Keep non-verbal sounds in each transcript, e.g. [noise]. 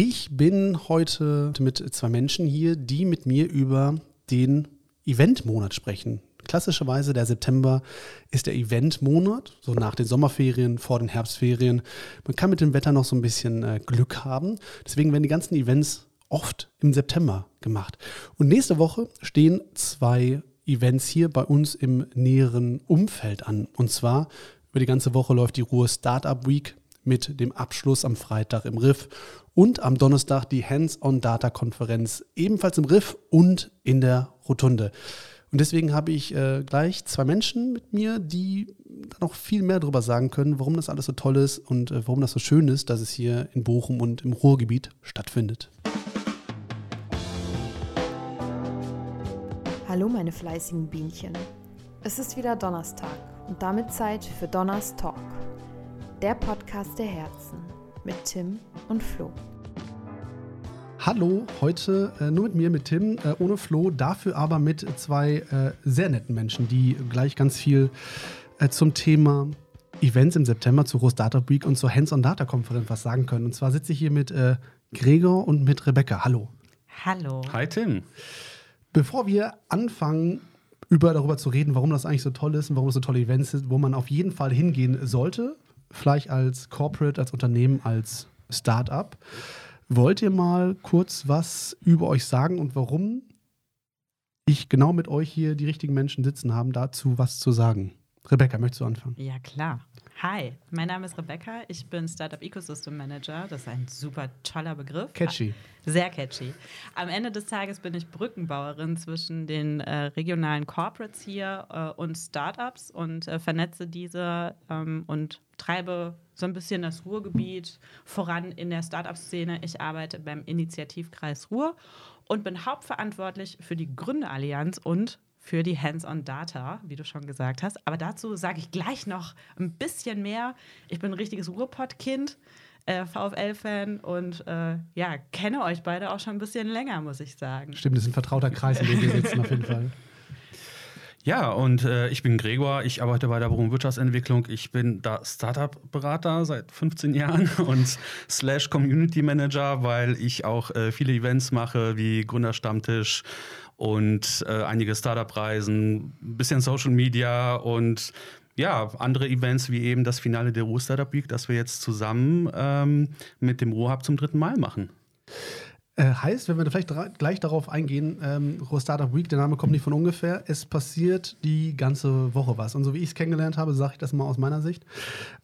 Ich bin heute mit zwei Menschen hier, die mit mir über den Eventmonat sprechen. Klassischerweise der September ist der Eventmonat, so nach den Sommerferien, vor den Herbstferien. Man kann mit dem Wetter noch so ein bisschen äh, Glück haben. Deswegen werden die ganzen Events oft im September gemacht. Und nächste Woche stehen zwei Events hier bei uns im näheren Umfeld an. Und zwar über die ganze Woche läuft die Ruhe Startup Week mit dem Abschluss am Freitag im Riff und am Donnerstag die Hands-on-Data-Konferenz ebenfalls im Riff und in der Rotunde. Und deswegen habe ich äh, gleich zwei Menschen mit mir, die noch viel mehr darüber sagen können, warum das alles so toll ist und äh, warum das so schön ist, dass es hier in Bochum und im Ruhrgebiet stattfindet. Hallo meine fleißigen Bienchen. Es ist wieder Donnerstag und damit Zeit für Donners Talk, der Podcast der Herzen mit Tim und Flo. Hallo, heute äh, nur mit mir, mit Tim, äh, ohne Flo, dafür aber mit zwei äh, sehr netten Menschen, die gleich ganz viel äh, zum Thema Events im September zur Rose Data Week und zur Hands-on-Data-Konferenz was sagen können. Und zwar sitze ich hier mit äh, Gregor und mit Rebecca. Hallo. Hallo. Hi Tim. Bevor wir anfangen, über darüber zu reden, warum das eigentlich so toll ist und warum es so tolle Events sind, wo man auf jeden Fall hingehen sollte, vielleicht als Corporate, als Unternehmen, als Startup. Wollt ihr mal kurz was über euch sagen und warum ich genau mit euch hier die richtigen Menschen sitzen haben, dazu was zu sagen? Rebecca, möchtest du anfangen? Ja, klar. Hi, mein Name ist Rebecca. Ich bin Startup Ecosystem Manager. Das ist ein super toller Begriff. Catchy. Sehr catchy. Am Ende des Tages bin ich Brückenbauerin zwischen den äh, regionalen Corporates hier äh, und Startups und äh, vernetze diese ähm, und treibe so ein bisschen das Ruhrgebiet voran in der Startup-Szene. Ich arbeite beim Initiativkreis Ruhr und bin hauptverantwortlich für die Gründerallianz und für die Hands-on-Data, wie du schon gesagt hast. Aber dazu sage ich gleich noch ein bisschen mehr. Ich bin ein richtiges Ruhrpott-Kind, äh, VfL-Fan und äh, ja, kenne euch beide auch schon ein bisschen länger, muss ich sagen. Stimmt, das ist ein vertrauter Kreis, in dem wir sitzen auf jeden Fall. [laughs] Ja, und äh, ich bin Gregor, ich arbeite bei der Bochum Wirtschaftsentwicklung. Ich bin da Startup-Berater seit 15 Jahren [laughs] und slash Community Manager, weil ich auch äh, viele Events mache, wie Gründerstammtisch und äh, einige Startup-Reisen, ein bisschen Social Media und ja, andere Events wie eben das Finale der Ruhr Startup Week, das wir jetzt zusammen ähm, mit dem Ruhr Hub zum dritten Mal machen. Äh, heißt, wenn wir vielleicht gleich darauf eingehen, ähm, Ruhr Startup Week, der Name kommt nicht von ungefähr, es passiert die ganze Woche was. Und so wie ich es kennengelernt habe, sage ich das mal aus meiner Sicht.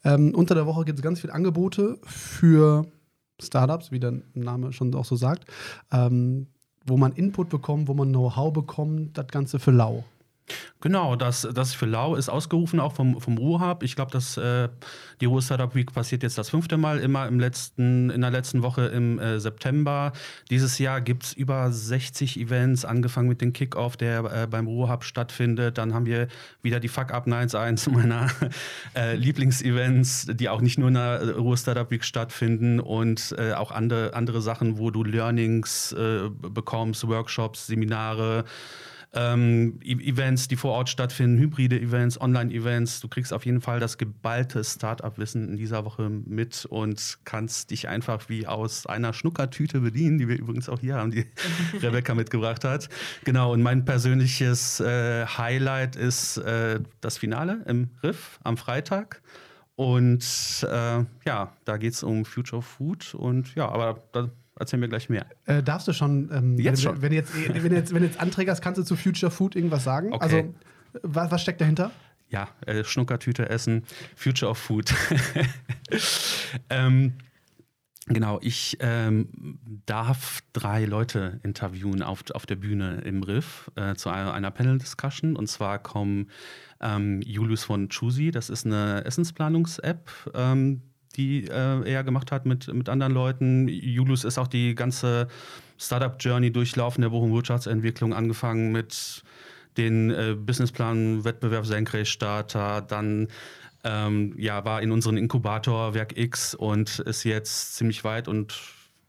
Ähm, unter der Woche gibt es ganz viele Angebote für Startups, wie der Name schon auch so sagt. Ähm, wo man Input bekommt, wo man Know-how bekommt, das Ganze für lau. Genau, das, das für Lau ist ausgerufen, auch vom, vom Ruhrhub. Ich glaube, dass äh, die Ruhr Startup Week passiert jetzt das fünfte Mal, immer im letzten, in der letzten Woche im äh, September. Dieses Jahr gibt es über 60 Events, angefangen mit dem Kickoff, der äh, beim Ruhrhub stattfindet. Dann haben wir wieder die Fuck Up Nights, eins meiner [laughs] äh, Lieblingsevents, die auch nicht nur in der Ruhr Startup Week stattfinden und äh, auch andere, andere Sachen, wo du Learnings äh, bekommst, Workshops, Seminare ähm, e Events, die vor Ort stattfinden, hybride Events, Online-Events. Du kriegst auf jeden Fall das geballte Startup-Wissen in dieser Woche mit und kannst dich einfach wie aus einer Schnuckertüte bedienen, die wir übrigens auch hier haben, die [laughs] Rebecca mitgebracht hat. Genau, und mein persönliches äh, Highlight ist äh, das Finale im Riff am Freitag. Und äh, ja, da geht es um Future Food und ja, aber da Erzähl mir gleich mehr. Äh, darfst du schon, ähm, jetzt wenn, schon. Wenn, jetzt, [laughs] wenn, jetzt, wenn jetzt anträgerst, kannst du zu Future Food irgendwas sagen? Okay. Also, was, was steckt dahinter? Ja, äh, Schnuckertüte essen, Future of Food. [laughs] ähm, Genau, ich ähm, darf drei Leute interviewen auf, auf der Bühne im Riff äh, zu einer, einer Panel-Discussion. Und zwar kommen ähm, Julius von Chusi, das ist eine Essensplanungs-App, ähm, die äh, er gemacht hat mit, mit anderen Leuten. Julius ist auch die ganze Startup-Journey durchlaufen der Bochum Wirtschaftsentwicklung, angefangen mit den äh, Businessplan Wettbewerb Senkrechtstarter, dann ähm, ja, war in unserem Inkubator Werk X und ist jetzt ziemlich weit und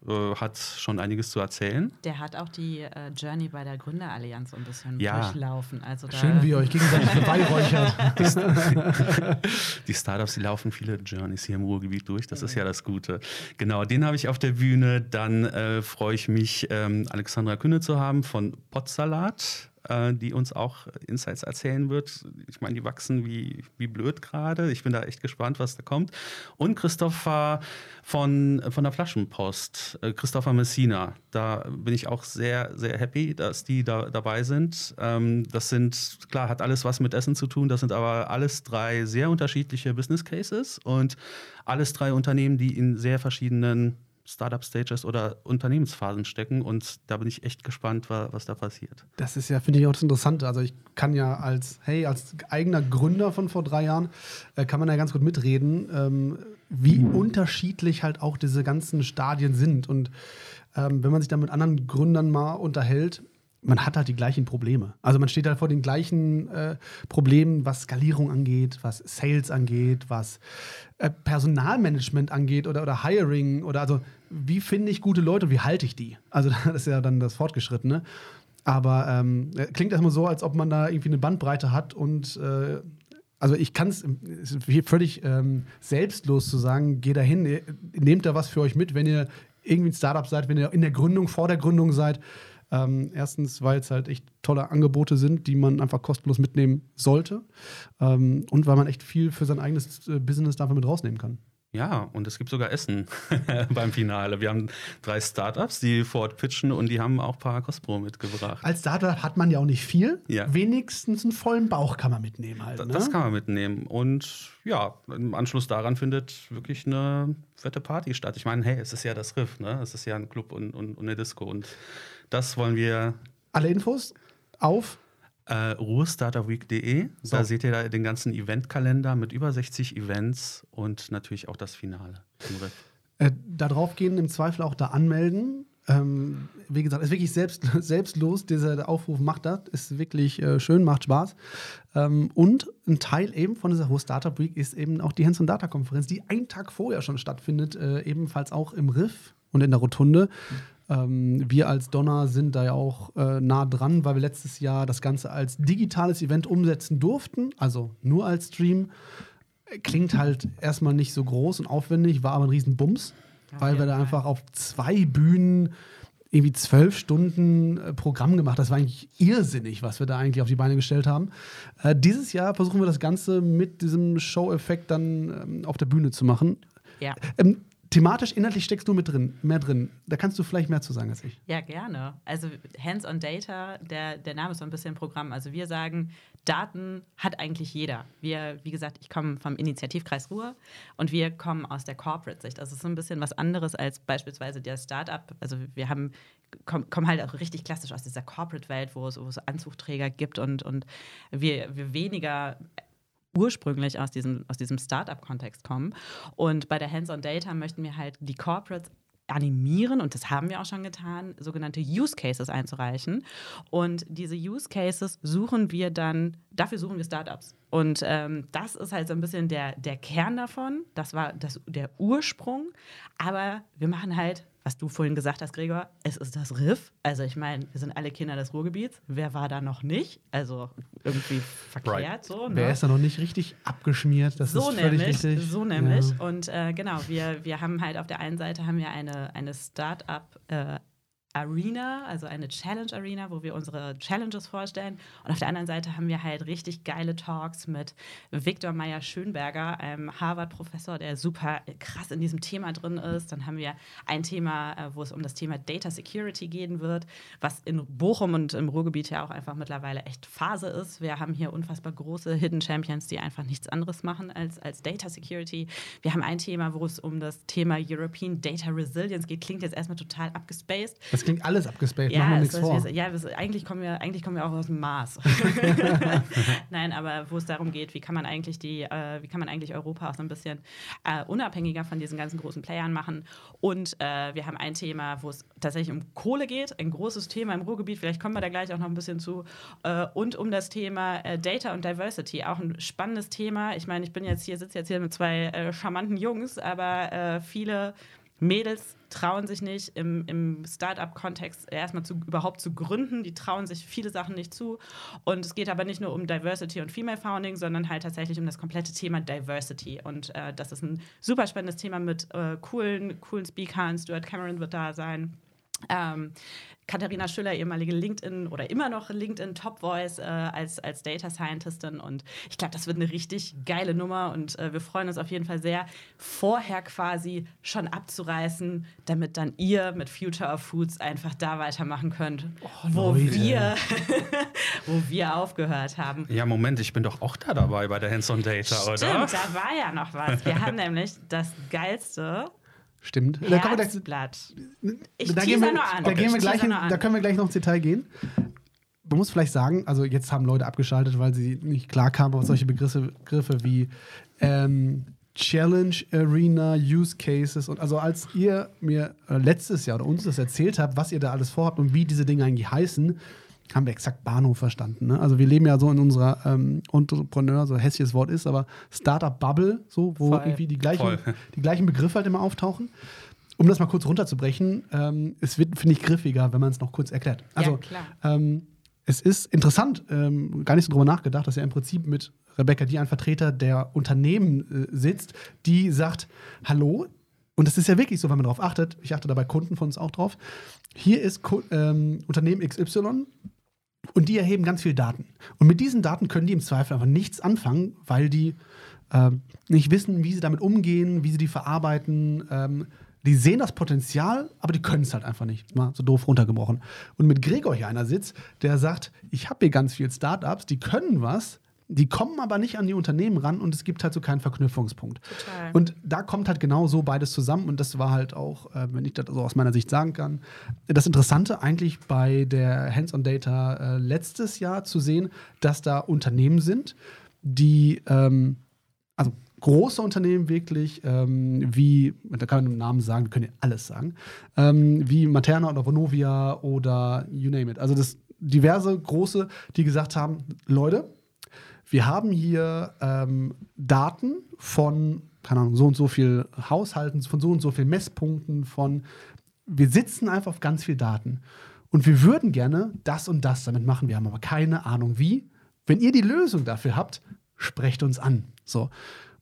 äh, hat schon einiges zu erzählen. Der hat auch die äh, Journey bei der Gründerallianz so ein bisschen Ja. durchlaufen. Also da Schön, wie ihr euch gegenseitig beweihräuchert. [laughs] Die Startups, die laufen viele Journeys hier im Ruhrgebiet durch. Das ist ja das Gute. Genau, den habe ich auf der Bühne. Dann äh, freue ich mich, ähm, Alexandra Kühne zu haben von Potsalat, äh, die uns auch Insights erzählen wird. Ich meine, die wachsen wie, wie blöd gerade. Ich bin da echt gespannt, was da kommt. Und Christopher von, von der Flaschenpost, äh, Christopher Messina. Da bin ich auch sehr, sehr happy, dass die da dabei sind. Ähm, das sind, klar, hat alles was mit Essen zu tun. Das sind aber alles drei sehr unterschiedliche Business Cases und alles drei Unternehmen, die in sehr verschiedenen Startup-Stages oder Unternehmensphasen stecken. Und da bin ich echt gespannt, wa- was da passiert. Das ist ja, finde ich, auch das Interessante. Also ich kann ja als, hey, als eigener Gründer von vor drei Jahren, äh, kann man ja ganz gut mitreden, ähm, wie unterschiedlich halt auch diese ganzen Stadien sind. Und ähm, wenn man sich da mit anderen Gründern mal unterhält, man hat halt die gleichen Probleme. Also man steht halt vor den gleichen äh, Problemen, was Skalierung angeht, was Sales angeht, was äh, Personalmanagement angeht oder, oder Hiring oder also wie finde ich gute Leute und wie halte ich die? Also [laughs] das ist ja dann das Fortgeschrittene. Aber ähm, äh, klingt erstmal so, als ob man da irgendwie eine Bandbreite hat und äh, also ich kann es völlig ähm, selbstlos zu sagen, geh da hin, ihr- nehmt da was für euch mit, wenn ihr irgendwie ein Startup seid, wenn ihr in der Gründung, vor der Gründung seid. Ähm, erstens, weil es halt echt tolle Angebote sind, die man einfach kostenlos mitnehmen sollte. Ähm, und weil man echt viel für sein eigenes äh, Business dafür mit rausnehmen kann. Ja, und es gibt sogar Essen [laughs] beim Finale. Wir haben drei Startups, die vor Ort pitchen und die haben auch ein paar Kostpro mitgebracht. Als Startup hat man ja auch nicht viel. Ja. Wenigstens einen vollen Bauch kann man mitnehmen halt. Ne? Das kann man mitnehmen. Und ja, im Anschluss daran findet wirklich eine fette Party statt. Ich meine, hey, es ist ja das Riff, ne? Es ist ja ein Club und, und, und eine Disco. Und das wollen wir Alle Infos auf äh, ruhestarterweek.de. So. Da seht ihr da den ganzen Eventkalender mit über 60 Events und natürlich auch das Finale im Riff. Äh, da drauf gehen, im Zweifel auch da anmelden. Ähm, wie gesagt, ist wirklich selbst, [laughs] selbstlos. Dieser Aufruf macht das, ist wirklich äh, schön, macht Spaß. Ähm, und ein Teil eben von dieser Host Startup Week ist eben auch die Hands on Data Konferenz, die einen Tag vorher schon stattfindet, äh, ebenfalls auch im Riff und in der Rotunde. Ähm, wir als Donner sind da ja auch äh, nah dran, weil wir letztes Jahr das Ganze als digitales Event umsetzen durften, also nur als Stream. Klingt halt erstmal nicht so groß und aufwendig, war aber ein Riesenbums, Auf weil wir da einfach auf zwei Bühnen irgendwie zwölf Stunden äh, Programm gemacht. Das war eigentlich irrsinnig, was wir da eigentlich auf die Beine gestellt haben. Äh, dieses Jahr versuchen wir das Ganze mit diesem Show-Effekt dann ähm, auf der Bühne zu machen. Ja. Ähm, thematisch, inhaltlich steckst du mit drin, mehr drin. Da kannst du vielleicht mehr zu sagen als ich. Ja, gerne. Also Hands-on Data, der, der Name ist so ein bisschen Programm. Also wir sagen, Daten hat eigentlich jeder. Wir, wie gesagt, ich komme vom Initiativkreis Ruhr und wir kommen aus der Corporate-Sicht. Das ist so ein bisschen was anderes als beispielsweise der Startup. Also wir haben kommen komm halt auch richtig klassisch aus dieser Corporate-Welt, wo es, wo es Anzugträger gibt und, und wir, wir weniger ursprünglich aus diesem, aus diesem Startup-Kontext kommen. Und bei der Hands-on Data möchten wir halt die Corporates animieren, und das haben wir auch schon getan, sogenannte Use Cases einzureichen. Und diese Use Cases suchen wir dann, dafür suchen wir Startups. Und ähm, das ist halt so ein bisschen der, der Kern davon. Das war das, der Ursprung. Aber wir machen halt, was du vorhin gesagt hast, Gregor, es ist das Riff. Also ich meine, wir sind alle Kinder des Ruhrgebiets. Wer war da noch nicht? Also irgendwie verkehrt Right. so. Wer ne? ist da noch nicht richtig abgeschmiert? Das so ist völlig nämlich, richtig. so nämlich. Ja. Und äh, genau, wir, wir haben halt auf der einen Seite haben wir eine, eine Start-up äh, Arena, also eine Challenge Arena, wo wir unsere Challenges vorstellen. Und auf der anderen Seite haben wir halt richtig geile Talks mit Viktor Meyer-Schönberger, einem Harvard-Professor, der super krass in diesem Thema drin ist. Dann haben wir ein Thema, äh, wo es um das Thema Data Security gehen wird, was in Bochum und im Ruhrgebiet ja auch einfach mittlerweile echt Phase ist. Wir haben hier unfassbar große Hidden Champions, die einfach nichts anderes machen als, als Data Security. Wir haben ein Thema, wo es um das Thema European Data Resilience geht. Klingt jetzt erstmal total abgespaced. Das klingt alles abgespaced, machen Ja, wir es, nichts vor. es, ja es, eigentlich, kommen wir, eigentlich kommen wir auch aus dem Mars. [laughs] [laughs] Nein, aber wo es darum geht, wie kann man eigentlich die, äh, wie kann man eigentlich Europa auch so ein bisschen äh, unabhängiger von diesen ganzen großen Playern machen. Und äh, wir haben ein Thema, wo es tatsächlich um Kohle geht, ein großes Thema im Ruhrgebiet, vielleicht kommen wir da gleich auch noch ein bisschen zu. Äh, und um das Thema äh, Data und Diversity, auch ein spannendes Thema. Ich meine, ich bin jetzt hier, sitze jetzt hier mit zwei äh, charmanten Jungs, aber viele Mädels trauen sich nicht im, im Startup-Kontext erstmal zu, überhaupt zu gründen. Die trauen sich viele Sachen nicht zu. Und es geht aber nicht nur um Diversity und Female Founding, sondern halt tatsächlich um das komplette Thema Diversity. Und äh, das ist ein super spannendes Thema mit äh, coolen, coolen Speakern. Stuart Cameron wird da sein. Ähm, Katharina Schüller, ehemalige LinkedIn oder immer noch LinkedIn Top Voice äh, als, als Data Scientistin. Und ich glaube, das wird eine richtig geile Nummer. Und äh, wir freuen uns auf jeden Fall sehr, vorher quasi schon abzureißen, damit dann ihr mit Future of Foods einfach da weitermachen könnt, oh, wo, wir, [laughs] wo wir aufgehört haben. Ja, Moment, ich bin doch auch da dabei bei der Hands-on Data, Stimmt, oder? da war ja noch was. Wir haben [laughs] nämlich das geilste Stimmt. Da, Herzblatt. Ich da gehen wir, nur an. Da, gehen wir gleich in, da können wir gleich noch ins Detail gehen. Man muss vielleicht sagen, also jetzt haben Leute abgeschaltet, weil sie nicht klar kamen auf solche Begriffe, Begriffe wie ähm, Challenge Arena, Use Cases und also als ihr mir äh, letztes Jahr oder uns das erzählt habt, was ihr da alles vorhabt und wie diese Dinge eigentlich heißen, haben wir exakt Bahnhof verstanden. Ne? Also wir leben ja so in unserer ähm, Entrepreneur, so hässliches Wort ist, aber Startup-Bubble, so, wo Voll. irgendwie die gleichen, [laughs] die gleichen Begriffe halt immer auftauchen. Um das mal kurz runterzubrechen, ähm, es wird, finde ich, griffiger, wenn man es noch kurz erklärt. Also, ja, ähm, es ist interessant, ähm, gar nicht so drüber nachgedacht, dass ja im Prinzip mit Rebecca, die ein Vertreter der Unternehmen äh, sitzt, die sagt: Hallo, und das ist ja wirklich so, wenn man darauf achtet, ich achte dabei Kunden von uns auch drauf. Hier ist ähm, Unternehmen XY, und die erheben ganz viel Daten. Und mit diesen Daten können die im Zweifel einfach nichts anfangen, weil die äh, nicht wissen, wie sie damit umgehen, wie sie die verarbeiten. Ähm, die sehen das Potenzial, aber die können es halt einfach nicht. Mal so doof runtergebrochen. Und mit Gregor hier einer sitzt, der sagt, ich habe hier ganz viele Startups, die können was, die kommen aber nicht an die Unternehmen ran und es gibt halt so keinen Verknüpfungspunkt. Total. Und da kommt halt genau so beides zusammen und das war halt auch, äh, wenn ich das so aus meiner Sicht sagen kann, das Interessante eigentlich bei der Hands-on-Data äh, letztes Jahr zu sehen, dass da Unternehmen sind, die, ähm, also große Unternehmen wirklich, ähm, wie, da kann man den Namen sagen, wir können ja alles sagen, ähm, wie Materna oder Vonovia oder you name it. Also das diverse große, die gesagt haben, Leute, wir haben hier ähm, Daten von, keine Ahnung, so und so viel Haushalten, von so und so viel Messpunkten, von, wir sitzen einfach auf ganz viel Daten. Und wir würden gerne das und das damit machen. Wir haben aber keine Ahnung wie. Wenn ihr die Lösung dafür habt, sprecht uns an. So.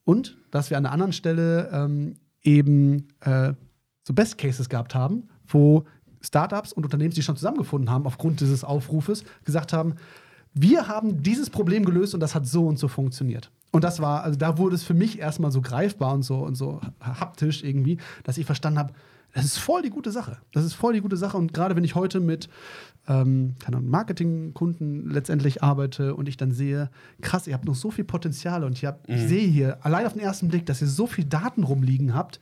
Und dass wir an einer anderen Stelle ähm, eben äh, so Best Cases gehabt haben, wo Startups und Unternehmen, die schon zusammengefunden haben, aufgrund dieses Aufrufes, gesagt haben, wir haben dieses Problem gelöst und das hat so und so funktioniert. Und das war, also da wurde es für mich erstmal so greifbar und so und so haptisch irgendwie, dass ich verstanden habe, das ist voll die gute Sache. Das ist voll die gute Sache. Und gerade wenn ich heute mit ähm, Marketingkunden letztendlich arbeite und ich dann sehe, krass, ihr habt noch so viel Potenzial und ich, hab, mhm. ich sehe hier allein auf den ersten Blick, dass ihr so viel Daten rumliegen habt,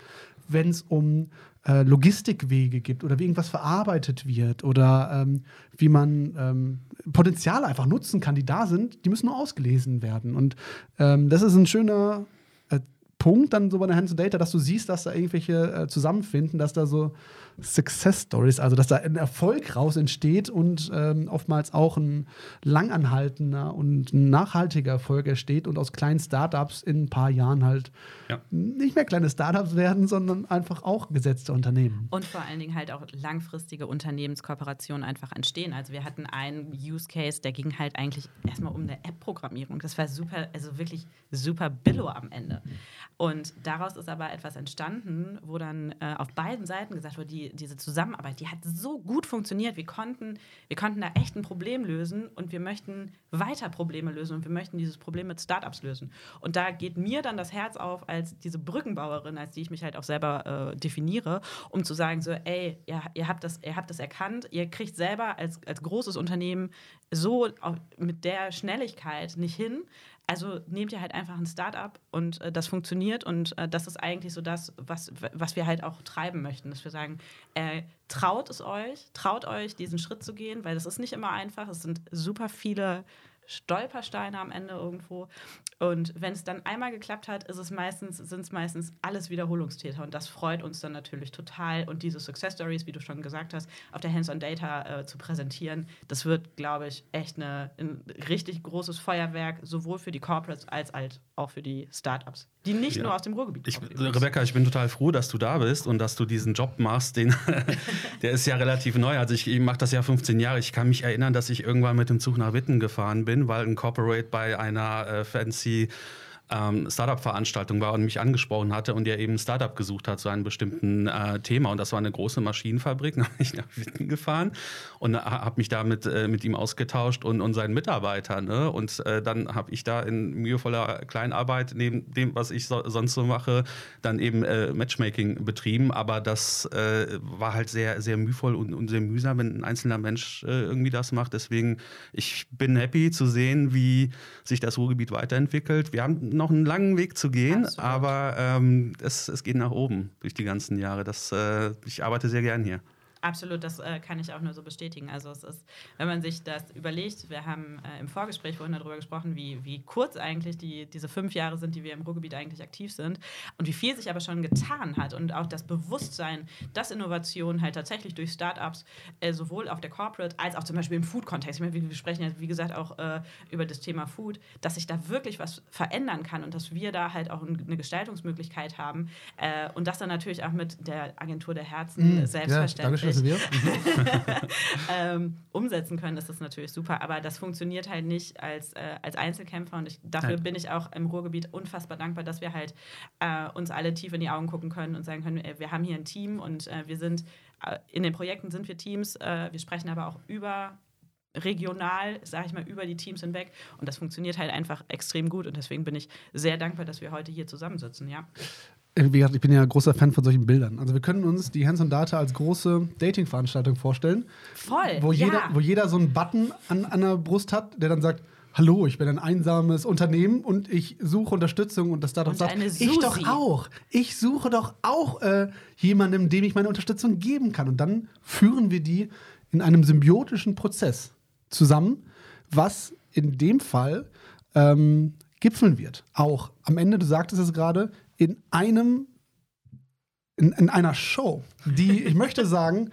wenn es um äh, Logistikwege gibt oder wie irgendwas verarbeitet wird oder ähm, wie man ähm, Potenziale einfach nutzen kann, die da sind, die müssen nur ausgelesen werden. Und ähm, das ist ein schöner Punkt dann so bei der Hands Data, dass du siehst, dass da irgendwelche äh, zusammenfinden, dass da so Success Stories, also dass da ein Erfolg raus entsteht und ähm, oftmals auch ein langanhaltender und nachhaltiger Erfolg entsteht und aus kleinen Startups in ein paar Jahren halt ja. nicht mehr kleine Startups werden, sondern einfach auch gesetzte Unternehmen. Und vor allen Dingen halt auch langfristige Unternehmenskooperationen einfach entstehen. Also wir hatten einen Use Case, der ging halt eigentlich erstmal um eine App-Programmierung. Das war super, also wirklich super billo am Ende. Und daraus ist aber etwas entstanden, wo dann äh, auf beiden Seiten gesagt wurde, die, diese Zusammenarbeit, die hat so gut funktioniert. Wir konnten, wir konnten da echt ein Problem lösen und wir möchten weiter Probleme lösen und wir möchten dieses Problem mit Startups lösen. Und da geht mir dann das Herz auf als diese Brückenbauerin, als die ich mich halt auch selber äh, definiere, um zu sagen, so, ey, ihr, ihr, habt das, ihr habt das erkannt, ihr kriegt selber als, als großes Unternehmen so mit der Schnelligkeit nicht hin, also nehmt ihr halt einfach ein Startup und äh, das funktioniert und äh, das ist eigentlich so das, was, was wir halt auch treiben möchten, dass wir sagen, äh, traut es euch, traut euch, diesen Schritt zu gehen, weil das ist nicht immer einfach. Es sind super viele Stolpersteine am Ende irgendwo. Und wenn es dann einmal geklappt hat, ist es meistens, sind es meistens alles Wiederholungstäter. Und das freut uns dann natürlich total. Und diese Success Stories, wie du schon gesagt hast, auf der Hands-on-Data äh, zu präsentieren, das wird, glaube ich, echt eine, ein richtig großes Feuerwerk, sowohl für die Corporates als halt auch für die Startups, die nicht Ja. nur aus dem Ruhrgebiet Ich, kommen. Rebecca, ich bin total froh, dass du da bist und dass du diesen Job machst. Den, [laughs] der ist ja relativ neu. Also ich, ich mache das ja 15 Jahre. Ich kann mich erinnern, dass ich irgendwann mit dem Zug nach Witten gefahren bin, weil ein Corporate bei einer äh, fancy si ähm, Startup-Veranstaltung war und mich angesprochen hatte und der eben ein Startup gesucht hat zu einem bestimmten äh, Thema. Und das war eine große Maschinenfabrik. [laughs] Dann bin ich nach Witten gefahren und habe mich da mit, äh, mit ihm ausgetauscht und, und seinen Mitarbeitern. Ne? Und äh, dann habe ich da in mühevoller Kleinarbeit neben dem, was ich so, sonst so mache, dann eben äh, Matchmaking betrieben. Aber das äh, war halt sehr, sehr mühevoll und, und sehr mühsam, wenn ein einzelner Mensch äh, irgendwie das macht. Deswegen, ich bin happy zu sehen, wie sich das Ruhrgebiet weiterentwickelt. Wir haben noch einen langen Weg zu gehen, Absolut. aber ähm, es, es geht nach oben durch die ganzen Jahre. Das, äh, ich arbeite sehr gern hier. Absolut, das äh, kann ich auch nur so bestätigen. Also es ist, wenn man sich das überlegt, wir haben äh, im Vorgespräch vorhin darüber gesprochen, wie, wie kurz eigentlich die, diese fünf Jahre sind, die wir im Ruhrgebiet eigentlich aktiv sind und wie viel sich aber schon getan hat und auch das Bewusstsein, dass Innovation halt tatsächlich durch Startups äh, sowohl auf der Corporate als auch zum Beispiel im Food-Kontext, ich meine, wir sprechen ja wie gesagt auch äh, über das Thema Food, dass sich da wirklich was verändern kann und dass wir da halt auch ein- eine Gestaltungsmöglichkeit haben äh, und das dann natürlich auch mit der Agentur der Herzen Ja, selbstverständlich danke Silvia. Mhm. [laughs] ähm, umsetzen können, ist das natürlich super. Aber das funktioniert halt nicht als, äh, als Einzelkämpfer. Und ich, dafür Nein. bin ich auch im Ruhrgebiet unfassbar dankbar, dass wir halt äh, uns alle tief in die Augen gucken können und sagen können, wir haben hier ein Team und äh, wir sind, äh, in den Projekten sind wir Teams. Äh, wir sprechen aber auch über regional, sage ich mal, über die Teams hinweg. Und das funktioniert halt einfach extrem gut. Und deswegen bin ich sehr dankbar, dass wir heute hier zusammensitzen. Ja. Äh, Wie gesagt, ich bin ja großer Fan von solchen Bildern. Also wir können uns die Hands on Data als große Dating-Veranstaltung vorstellen, Voll. wo, ja. jeder, wo jeder so einen Button an, an der Brust hat, der dann sagt, Hallo, ich bin ein einsames Unternehmen und ich suche Unterstützung und das Startup Und sagt, ich doch auch. Ich suche doch auch äh, jemandem, dem ich meine Unterstützung geben kann. Und dann führen wir die in einem symbiotischen Prozess zusammen, was in dem Fall ähm, gipfeln wird. Auch am Ende, du sagtest es gerade, in einem, in, in einer Show, die, ich möchte sagen,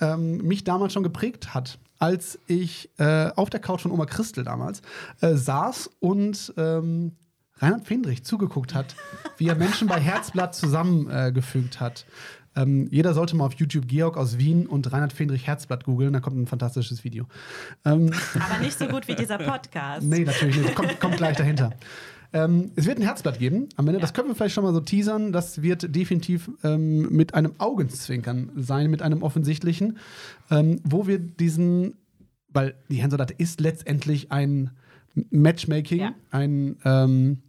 ähm, mich damals schon geprägt hat, als ich äh, auf der Couch von Oma Christel damals äh, saß und ähm, Reinhard Fendrich zugeguckt hat, wie er Menschen bei Herzblatt zusammengefügt äh, hat. Ähm, jeder sollte mal auf YouTube Georg aus Wien und Reinhard Fendrich Herzblatt googeln, da kommt ein fantastisches Video. Ähm, Aber nicht so gut wie dieser Podcast. Nee, natürlich nicht. Kommt, kommt gleich dahinter. Ähm, es wird ein Herzblatt geben am Ende. Das können wir vielleicht schon mal so teasern. Das wird definitiv ähm, mit einem Augenzwinkern sein, mit einem offensichtlichen, ähm, wo wir diesen, weil die Hanseolate ist letztendlich ein Matchmaking, Ja. ein ähm,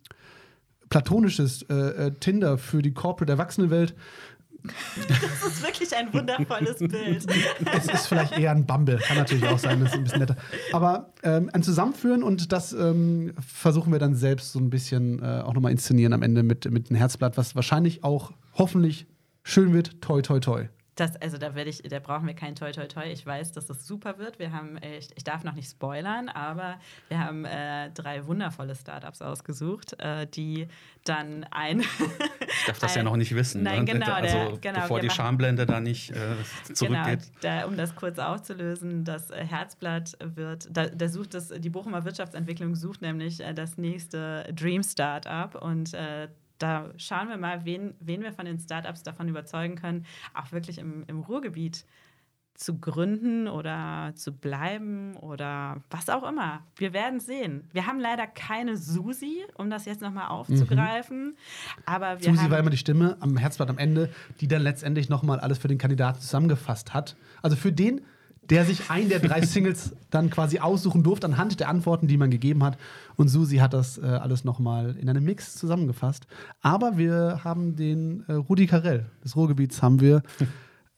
platonisches äh, äh, Tinder für die Corporate Erwachsenenwelt. Das ist wirklich ein wundervolles Bild. Es ist vielleicht eher ein Bumble, kann natürlich auch sein, das ist ein bisschen netter. Aber ähm, ein Zusammenführen und das ähm, versuchen wir dann selbst so ein bisschen äh, auch nochmal inszenieren am Ende mit, mit einem Herzblatt, was wahrscheinlich auch hoffentlich schön wird. Toi, toi, toi. Das, also da werde ich, da brauchen wir kein Toi Toi Toi. Ich weiß, dass das super wird. Wir haben, äh, ich, ich darf noch nicht spoilern, aber wir haben äh, drei wundervolle Startups ausgesucht, äh, die dann ein. Ich darf das ja noch nicht wissen. Nein, ne? genau, Also der- genau, bevor die machen- Schamblende da nicht äh, Genau, zurückgeht. da, um das kurz aufzulösen, das äh, Herzblatt wird, da, da sucht das, die Bochumer Wirtschaftsentwicklung sucht nämlich äh, das nächste Dream Startup und äh, da schauen wir mal, wen, wen wir von den Startups davon überzeugen können, auch wirklich im, im Ruhrgebiet zu gründen oder zu bleiben oder was auch immer. Wir werden sehen. Wir haben leider keine Susi, um das jetzt nochmal aufzugreifen. Aber wir Susi war immer die Stimme am Herzblatt am Ende, die dann letztendlich nochmal alles für den Kandidaten zusammengefasst hat. Also für den, der sich einen der drei [laughs] Singles dann quasi aussuchen durfte anhand der Antworten, die man gegeben hat. Und Susi hat das äh, alles nochmal in einem Mix zusammengefasst. Aber wir haben den äh, Rudi Carell des Ruhrgebiets haben wir [laughs]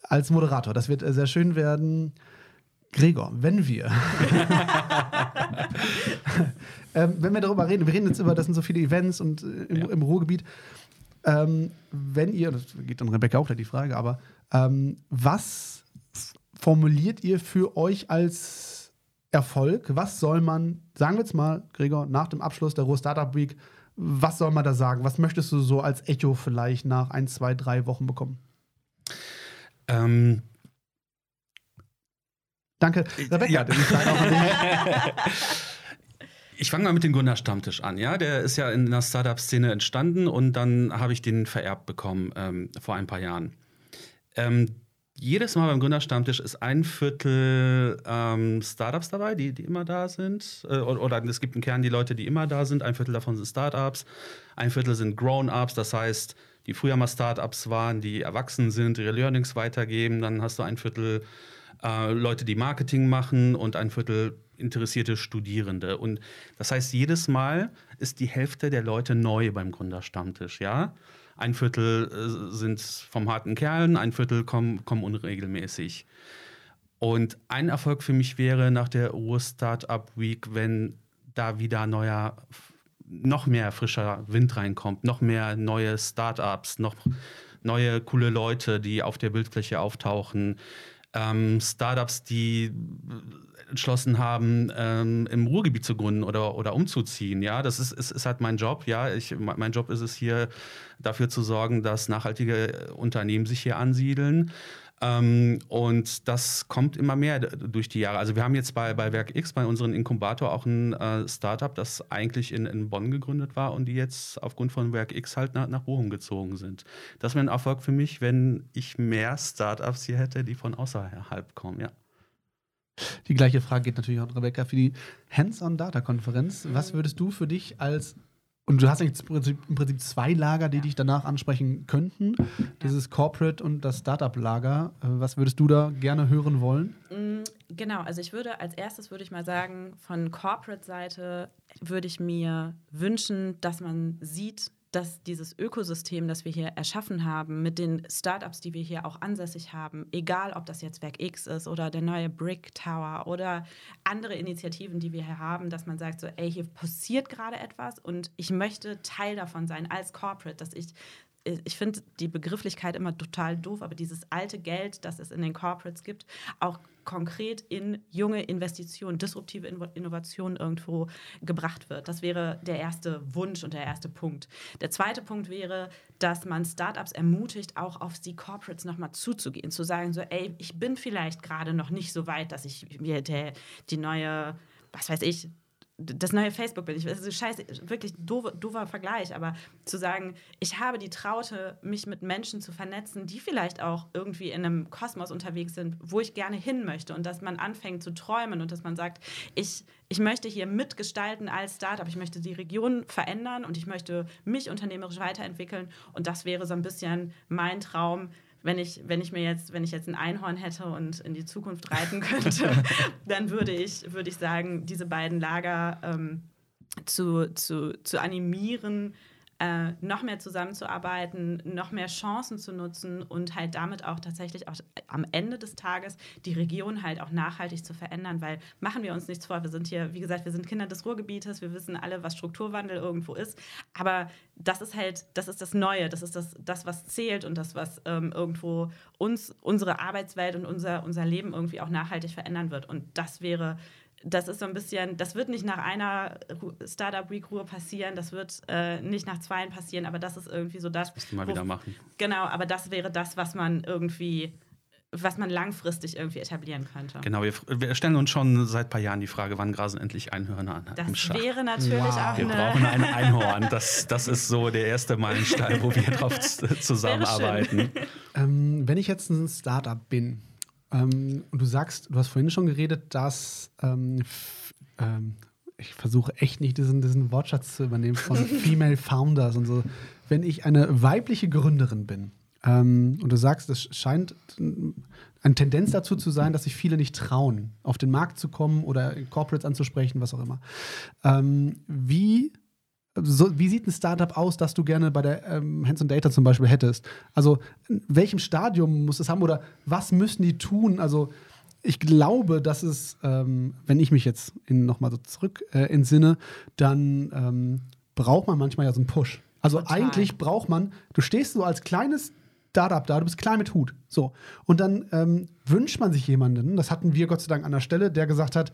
als Moderator. Das wird äh, sehr schön werden. Gregor, wenn wir [laughs] ähm, wenn wir darüber reden, wir reden jetzt über, das sind so viele Events und äh, im, Ja. im Ruhrgebiet. Ähm, wenn ihr, das geht dann Rebecca auch gleich die Frage, aber ähm, was formuliert ihr für euch als Erfolg? Was soll man, sagen wir jetzt mal, Gregor, nach dem Abschluss der Ruhr Startup Week Was soll man da sagen? Was möchtest du so als Echo vielleicht nach ein, zwei, drei Wochen bekommen? Ähm, Danke, Rebecca. Ja. [laughs] Ich fange mal mit dem Gründerstammtisch an. Ja, der ist ja in der Startup-Szene entstanden und dann habe ich den vererbt bekommen ähm, vor ein paar Jahren. Ähm, jedes Mal beim Gründerstammtisch ist ein Viertel ähm, Startups dabei, die, die immer da sind. Äh, oder, oder es gibt einen Kern die Leute, die immer da sind. Ein Viertel davon sind Startups. Ein Viertel sind Grown-ups, das heißt, die früher mal Startups waren, die erwachsen sind, ihre Learnings weitergeben. Dann hast du ein Viertel äh, Leute, die Marketing machen und ein Viertel interessierte Studierende. Und das heißt, jedes Mal ist die Hälfte der Leute neu beim Gründerstammtisch, ja. Ein Viertel äh, sind vom harten Kerlen, ein Viertel kommen, kommen unregelmäßig. Und ein Erfolg für mich wäre nach der Ruhr Startup Week, wenn da wieder neuer, noch mehr frischer Wind reinkommt, noch mehr neue Startups, noch neue coole Leute, die auf der Bildfläche auftauchen, ähm, Startups, die entschlossen haben, ähm, im Ruhrgebiet zu gründen oder, oder umzuziehen. Ja, das ist, ist, ist halt mein Job. Ja, ich, mein Job ist es hier, dafür zu sorgen, dass nachhaltige Unternehmen sich hier ansiedeln. Ähm, und das kommt immer mehr durch die Jahre. Also wir haben jetzt bei, bei Werk X, bei unserem Inkubator, auch ein äh, Startup, das eigentlich in, in Bonn gegründet war und die jetzt aufgrund von Werk X halt nach, nach Bochum gezogen sind. Das wäre ein Erfolg für mich, wenn ich mehr Startups hier hätte, die von außerhalb kommen, ja. Die gleiche Frage geht natürlich auch an Rebecca für die Hands-on-Data-Konferenz. Was würdest du für dich als und du hast eigentlich im Prinzip, im Prinzip zwei Lager, die dich danach ansprechen könnten. Dieses Corporate und das Startup-Lager. Äh, Was würdest du da gerne hören wollen? Mm, Genau, also ich würde als erstes würde ich mal sagen, von Corporate-Seite würde ich mir wünschen, dass man sieht, dass dieses Ökosystem, das wir hier erschaffen haben, mit den Startups, die wir hier auch ansässig haben, egal ob das jetzt Werk X ist oder der neue Brick Tower oder andere Initiativen, die wir hier haben, dass man sagt so, ey, hier passiert gerade etwas und ich möchte Teil davon sein als Corporate, dass ich ich finde die Begrifflichkeit immer total doof, aber dieses alte Geld, das es in den Corporates gibt, auch konkret in junge Investitionen, disruptive Inno- Innovationen irgendwo gebracht wird. Das wäre der erste Wunsch und der erste Punkt. Der zweite Punkt wäre, dass man Startups ermutigt, auch auf die Corporates nochmal zuzugehen, zu sagen so, ey, ich bin vielleicht gerade noch nicht so weit, dass ich mir der, die neue, was weiß ich, das neue Facebook bin. Ich, das ist scheiße, wirklich doofer, doofer Vergleich, aber zu sagen, ich habe die Traute, mich mit Menschen zu vernetzen, die vielleicht auch irgendwie in einem Kosmos unterwegs sind, wo ich gerne hin möchte und dass man anfängt zu träumen und dass man sagt, ich, ich möchte hier mitgestalten als Startup, ich möchte die Region verändern und ich möchte mich unternehmerisch weiterentwickeln und das wäre so ein bisschen mein Traum, wenn ich, wenn ich mir jetzt, wenn ich jetzt ein Einhorn hätte und in die Zukunft reiten [laughs] könnte, dann würde ich, würde ich sagen, diese beiden Lager ähm, zu, zu, zu animieren, äh, noch mehr zusammenzuarbeiten, noch mehr Chancen zu nutzen und halt damit auch tatsächlich auch am Ende des Tages die Region halt auch nachhaltig zu verändern, weil machen wir uns nichts vor, wir sind hier, wie gesagt, wir sind Kinder des Ruhrgebietes, wir wissen alle, was Strukturwandel irgendwo ist, aber das ist halt, das ist das Neue, das ist das, das was zählt und das, was ähm, irgendwo uns, unsere Arbeitswelt und unser, unser Leben irgendwie auch nachhaltig verändern wird. Und das wäre das ist so ein bisschen, das wird nicht nach einer Startup Week Ruhe passieren, das wird äh, nicht nach zweien passieren, aber das ist irgendwie so das. Müssen wir mal wo- wieder machen. Genau, aber das wäre das, was man irgendwie, was man langfristig irgendwie etablieren könnte. Genau, wir, wir stellen uns schon seit ein paar Jahren die Frage, wann grasen endlich Einhörner an Das im Schach? wäre natürlich Wow. auch Wir brauchen ein [laughs] Einhorn. Das, das ist so der erste Meilenstein, wo wir drauf zusammenarbeiten. Ähm, wenn ich jetzt ein Startup bin ähm, und du sagst, du hast vorhin schon geredet, dass ähm, ähm, ich versuche echt nicht diesen, diesen Wortschatz zu übernehmen von [laughs] Female Founders und so. Wenn ich eine weibliche Gründerin bin ähm, und du sagst, es scheint eine Tendenz dazu zu sein, dass sich viele nicht trauen, auf den Markt zu kommen oder Corporates anzusprechen, was auch immer. Ähm, wie so, wie sieht ein Startup aus, das du gerne bei der ähm, Hands on Data zum Beispiel hättest? Also, in welchem Stadium muss es haben oder was müssen die tun? Also, ich glaube, dass es, ähm, wenn ich mich jetzt nochmal so zurück äh, entsinne, dann ähm, braucht man manchmal ja so einen Push. Also, Total. eigentlich braucht man, du stehst so als kleines Startup da, du bist klein mit Hut. So. Und dann ähm, wünscht man sich jemanden, das hatten wir Gott sei Dank an der Stelle, der gesagt hat,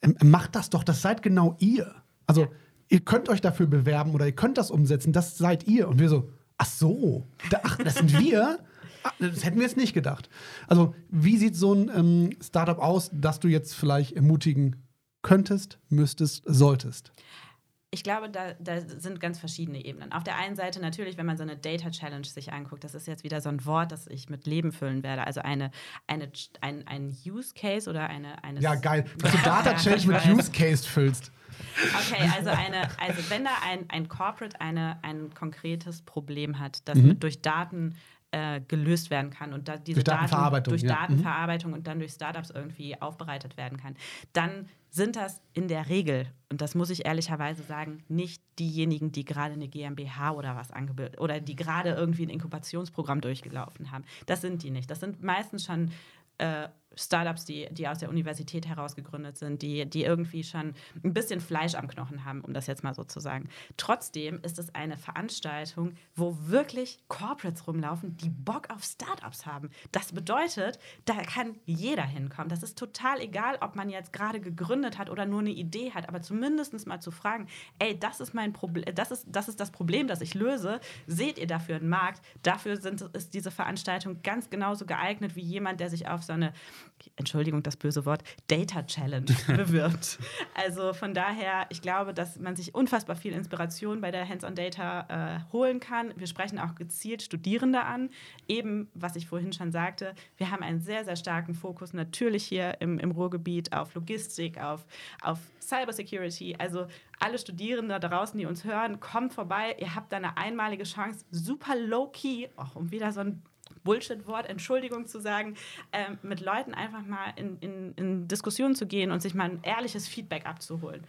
ähm, macht das doch, das seid genau ihr. Also ihr könnt euch dafür bewerben oder ihr könnt das umsetzen, das seid ihr. Und wir so, ach so, da, ach, das sind wir? Ah, Das hätten wir jetzt nicht gedacht. Also, wie sieht so ein ähm, Startup aus, das du jetzt vielleicht ermutigen könntest, müsstest, solltest? Ich glaube, da, da sind ganz verschiedene Ebenen. Auf der einen Seite natürlich, wenn man so eine Data Challenge sich anguckt, das ist jetzt wieder so ein Wort, das ich mit Leben füllen werde. Also eine, eine, ein, ein Use Case oder eine. eine Ja, geil. Dass du [laughs] Data Challenge mit Use Case füllst. Okay, also, eine, also wenn da ein, ein Corporate eine, ein konkretes Problem hat, das Mhm. durch Daten äh, gelöst werden kann und da diese Durch Datenverarbeitung, durch ja. Mhm. Datenverarbeitung und dann durch Startups irgendwie aufbereitet werden kann, dann sind das in der Regel, und das muss ich ehrlicherweise sagen, nicht diejenigen, die gerade eine GmbH oder was angebildet oder die gerade irgendwie ein Inkubationsprogramm durchgelaufen haben. Das sind die nicht. Das sind meistens schon äh, Startups, die, die aus der Universität heraus gegründet sind, die, die irgendwie schon ein bisschen Fleisch am Knochen haben, um das jetzt mal so zu sagen. Trotzdem ist es eine Veranstaltung, wo wirklich Corporates rumlaufen, die Bock auf Startups haben. Das bedeutet, da kann jeder hinkommen. Das ist total egal, ob man jetzt gerade gegründet hat oder nur eine Idee hat, aber zumindest mal zu fragen, ey, das ist mein Problem, das ist, das ist das Problem, das ich löse. Seht ihr dafür einen Markt? Dafür sind, ist diese Veranstaltung ganz genauso geeignet wie jemand, der sich auf so eine Entschuldigung, das böse Wort, Data Challenge [laughs] bewirbt. Also von daher, ich glaube, dass man sich unfassbar viel Inspiration bei der Hands-on Data äh, holen kann. Wir sprechen auch gezielt Studierende an. Eben, was ich vorhin schon sagte, wir haben einen sehr, sehr starken Fokus natürlich hier im, im Ruhrgebiet auf Logistik, auf, auf Cybersecurity. Also alle Studierende da draußen, die uns hören, kommt vorbei. Ihr habt da eine einmalige Chance, super low-key, auch um wieder so ein Bullshit-Wort, Entschuldigung zu sagen, ähm, mit Leuten einfach mal in, in, in Diskussionen zu gehen und sich mal ein ehrliches Feedback abzuholen.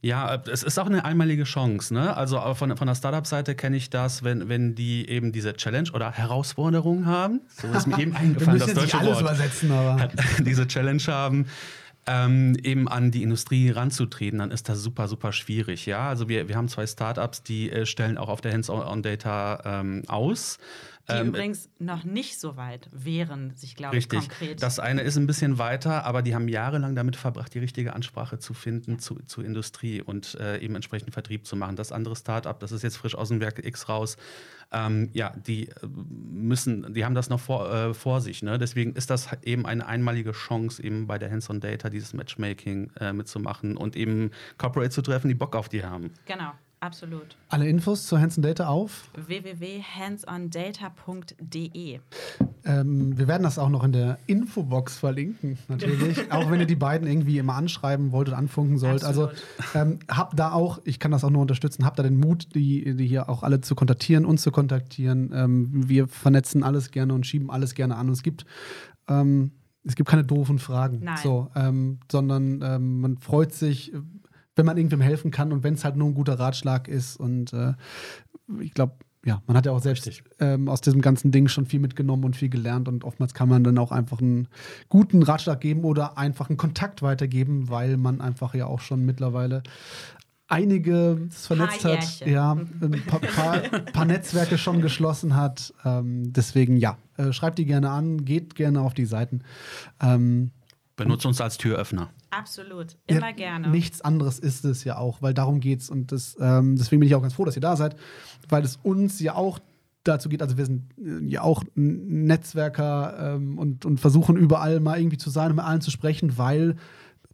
Ja, es ist auch eine einmalige Chance. Ne? Also äh, von, von der Startup-Seite kenne ich das, wenn, wenn die eben diese Challenge oder Herausforderung haben. So ist mir eben [laughs] eingefallen, müssen das jetzt nicht deutsche alles Wort. übersetzen, aber. [laughs] diese Challenge haben, ähm, eben an die Industrie ranzutreten, dann ist das super, super schwierig. Ja, also wir, wir haben zwei Startups, die äh, stellen auch auf der Hands-on-Data ähm, aus. Die Ähm, übrigens noch nicht so weit wären, sich, glaube ich, Richtig. konkret. Das eine ist ein bisschen weiter, aber die haben jahrelang damit verbracht, die richtige Ansprache zu finden zu, zur Industrie und äh, eben entsprechend Vertrieb zu machen. Das andere Startup, das ist jetzt frisch aus dem Werk X raus, ähm, ja, die äh, müssen, die haben das noch vor, äh, vor sich. Ne? Deswegen ist das eben eine einmalige Chance, eben bei der Hands-on Data dieses Matchmaking äh, mitzumachen und eben Corporate zu treffen, die Bock auf die haben. genau, absolut. Alle Infos zur Hands Data auf. www.handsondata.de. Ähm, wir werden das auch noch in der Infobox verlinken, natürlich. [laughs] auch wenn ihr die beiden irgendwie immer anschreiben wollt und anfunken sollt. Absolut. Also ähm, habt da auch, ich kann das auch nur unterstützen, habt da den Mut, die, die hier auch alle zu kontaktieren, uns zu kontaktieren. Ähm, wir vernetzen alles gerne und schieben alles gerne an. Und es gibt, ähm, es gibt keine doofen Fragen. Nein. So, ähm, sondern ähm, man freut sich, wenn man irgendwem helfen kann und wenn es halt nur ein guter Ratschlag ist. Und äh, ich glaube, ja, man hat ja auch selbst ähm, aus diesem ganzen Ding schon viel mitgenommen und viel gelernt und oftmals kann man dann auch einfach einen guten Ratschlag geben oder einfach einen Kontakt weitergeben, weil man einfach ja auch schon mittlerweile einige vernetzt hat, Jährchen. ja, ein paar, paar, paar Netzwerke schon geschlossen hat. Ähm, deswegen ja, äh, schreibt die gerne an, geht gerne auf die Seiten. Ähm, Benutzt uns als Türöffner. Absolut, immer ja, gerne. Nichts anderes ist es ja auch, weil darum geht's. Und das, ähm, deswegen bin ich auch ganz froh, dass ihr da seid, weil es uns ja auch dazu geht, also wir sind äh, ja auch Netzwerker ähm, und, und versuchen überall mal irgendwie zu sein und mit allen zu sprechen, weil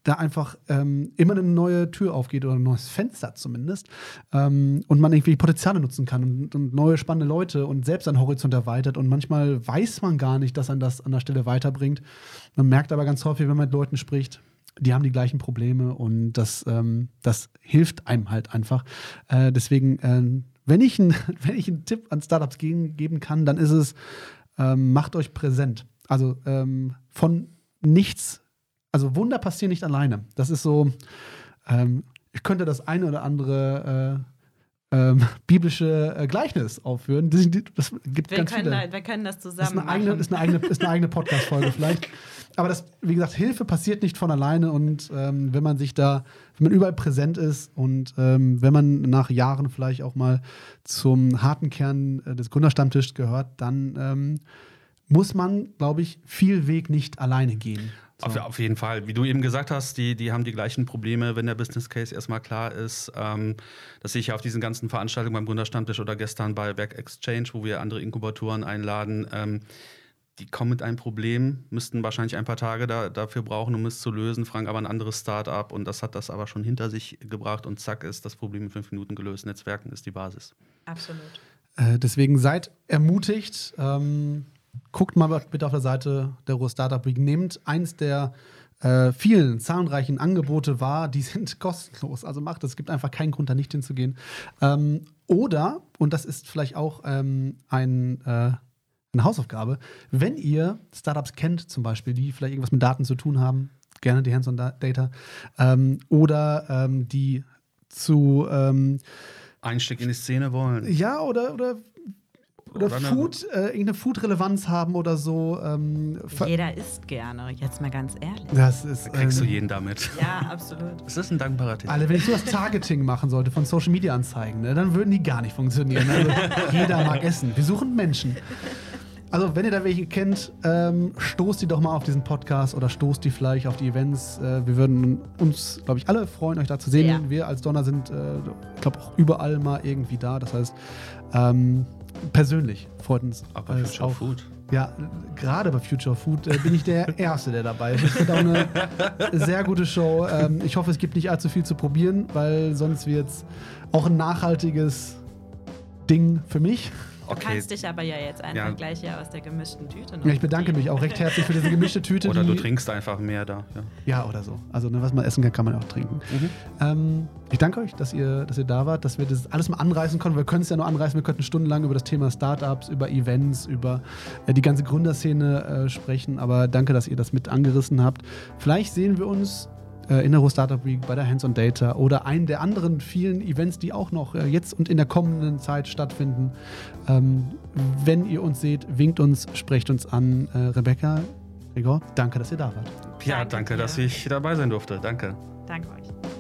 da einfach ähm, immer eine neue Tür aufgeht oder ein neues Fenster zumindest ähm, und man irgendwie Potenziale nutzen kann und, und neue spannende Leute und selbst seinen Horizont erweitert und manchmal weiß man gar nicht, dass einen das an der Stelle weiterbringt. Man merkt aber ganz häufig, wenn man mit Leuten spricht, die haben die gleichen Probleme und das, ähm, das hilft einem halt einfach. Äh, deswegen, ähm, wenn, ich ein, [laughs] wenn ich einen Tipp an Startups geben, geben kann, dann ist es, ähm, macht euch präsent. Also ähm, von nichts, also Wunder passieren nicht alleine. Das ist so, ähm, ich könnte das eine oder andere äh, ähm, [laughs] biblische äh, Gleichnis aufführen. Das, das gibt wir, ganz können viele. wir können das Das zusammen ist eine eigene, machen. ist eine eigene, ist eine eigene Podcast-Folge [laughs] vielleicht. Aber das, wie gesagt, Hilfe passiert nicht von alleine und ähm, wenn man sich da, wenn man überall präsent ist und ähm, wenn man nach Jahren vielleicht auch mal zum harten Kern äh, des Gründerstammtischs gehört, dann ähm, muss man, glaube ich, viel Weg nicht alleine gehen. So. Auf, auf, jeden Fall. Wie du eben gesagt hast, die, die haben die gleichen Probleme, wenn der Business Case erstmal klar ist. Ähm, das sehe ich ja auf diesen ganzen Veranstaltungen beim Gründerstammtisch oder gestern bei Back Exchange, wo wir andere Inkubatoren einladen. Ähm, die kommen mit einem Problem, müssten wahrscheinlich ein paar Tage da, dafür brauchen, um es zu lösen, fragen aber ein anderes Start-up und das hat das aber schon hinter sich gebracht und zack ist das Problem in fünf Minuten gelöst. Netzwerken ist die Basis. Absolut. Äh, deswegen seid ermutigt. Ähm, guckt mal bitte auf der Seite der Ruhr Startup Week. Nehmt eins der äh, vielen zahlreichen Angebote wahr, die sind [laughs] kostenlos. Also macht es. Es gibt einfach keinen Grund, da nicht hinzugehen. Ähm, oder, und das ist vielleicht auch ähm, ein äh, eine Hausaufgabe. Wenn ihr Startups kennt, zum Beispiel, die vielleicht irgendwas mit Daten zu tun haben, gerne die Hands-on-Data, ähm, oder ähm, die zu ähm, Einstieg in die Szene wollen. Ja, oder, oder oder, oder Food, äh, irgendeine Food-Relevanz haben oder so. Ähm, Jeder isst gerne, jetzt mal ganz ehrlich. Das ist, da kriegst ähm, du jeden damit. Ja, absolut. [laughs] Das ist ein dankbarer Titel. Alle, wenn ich so das Targeting machen sollte von Social-Media-Anzeigen, ne, dann würden die gar nicht funktionieren. Also, jeder mag essen. Wir suchen Menschen. Also, wenn ihr da welche kennt, ähm, stoßt die doch mal auf diesen Podcast oder stoßt die vielleicht auf die Events. Äh, wir würden uns, glaube ich, alle freuen, euch da zu sehen. Ja. Wir als Donner sind, äh, ich glaube, auch überall mal irgendwie da. Das heißt, ähm, persönlich freut uns. Aber äh, Future auch, Food. Ja, gerade bei Future Food äh, bin ich der [laughs] Erste, der dabei ist. Es wird auch eine sehr gute Show. Ähm, ich hoffe, es gibt nicht allzu viel zu probieren, weil sonst wird es auch ein nachhaltiges Ding für mich. Du okay. kannst dich aber ja jetzt einfach ja. gleich hier aus der gemischten Tüte Ja, ich bedanke mich auch recht herzlich für diese gemischte Tüte. oder du trinkst einfach mehr da. Ja, ja oder so. Also ne, was man essen kann, kann man auch trinken. Mhm. Ähm, ich danke euch, dass ihr, dass ihr da wart, dass wir das alles mal anreißen konnten. Wir können es ja nur anreißen. Wir könnten stundenlang über das Thema Startups, über Events, über äh, die ganze Gründerszene äh, sprechen. Aber danke, dass ihr das mit angerissen habt. Vielleicht sehen wir uns äh, in der Ruhr Startup Week, bei der Hands on Data oder einen der anderen vielen Events, die auch noch äh, jetzt und in der kommenden Zeit stattfinden. Ähm, wenn ihr uns seht, winkt uns, sprecht uns an. Äh, Rebecca, Gregor, danke, dass ihr da wart. Ja, danke, danke dass ich dabei sein durfte. Danke. Danke euch.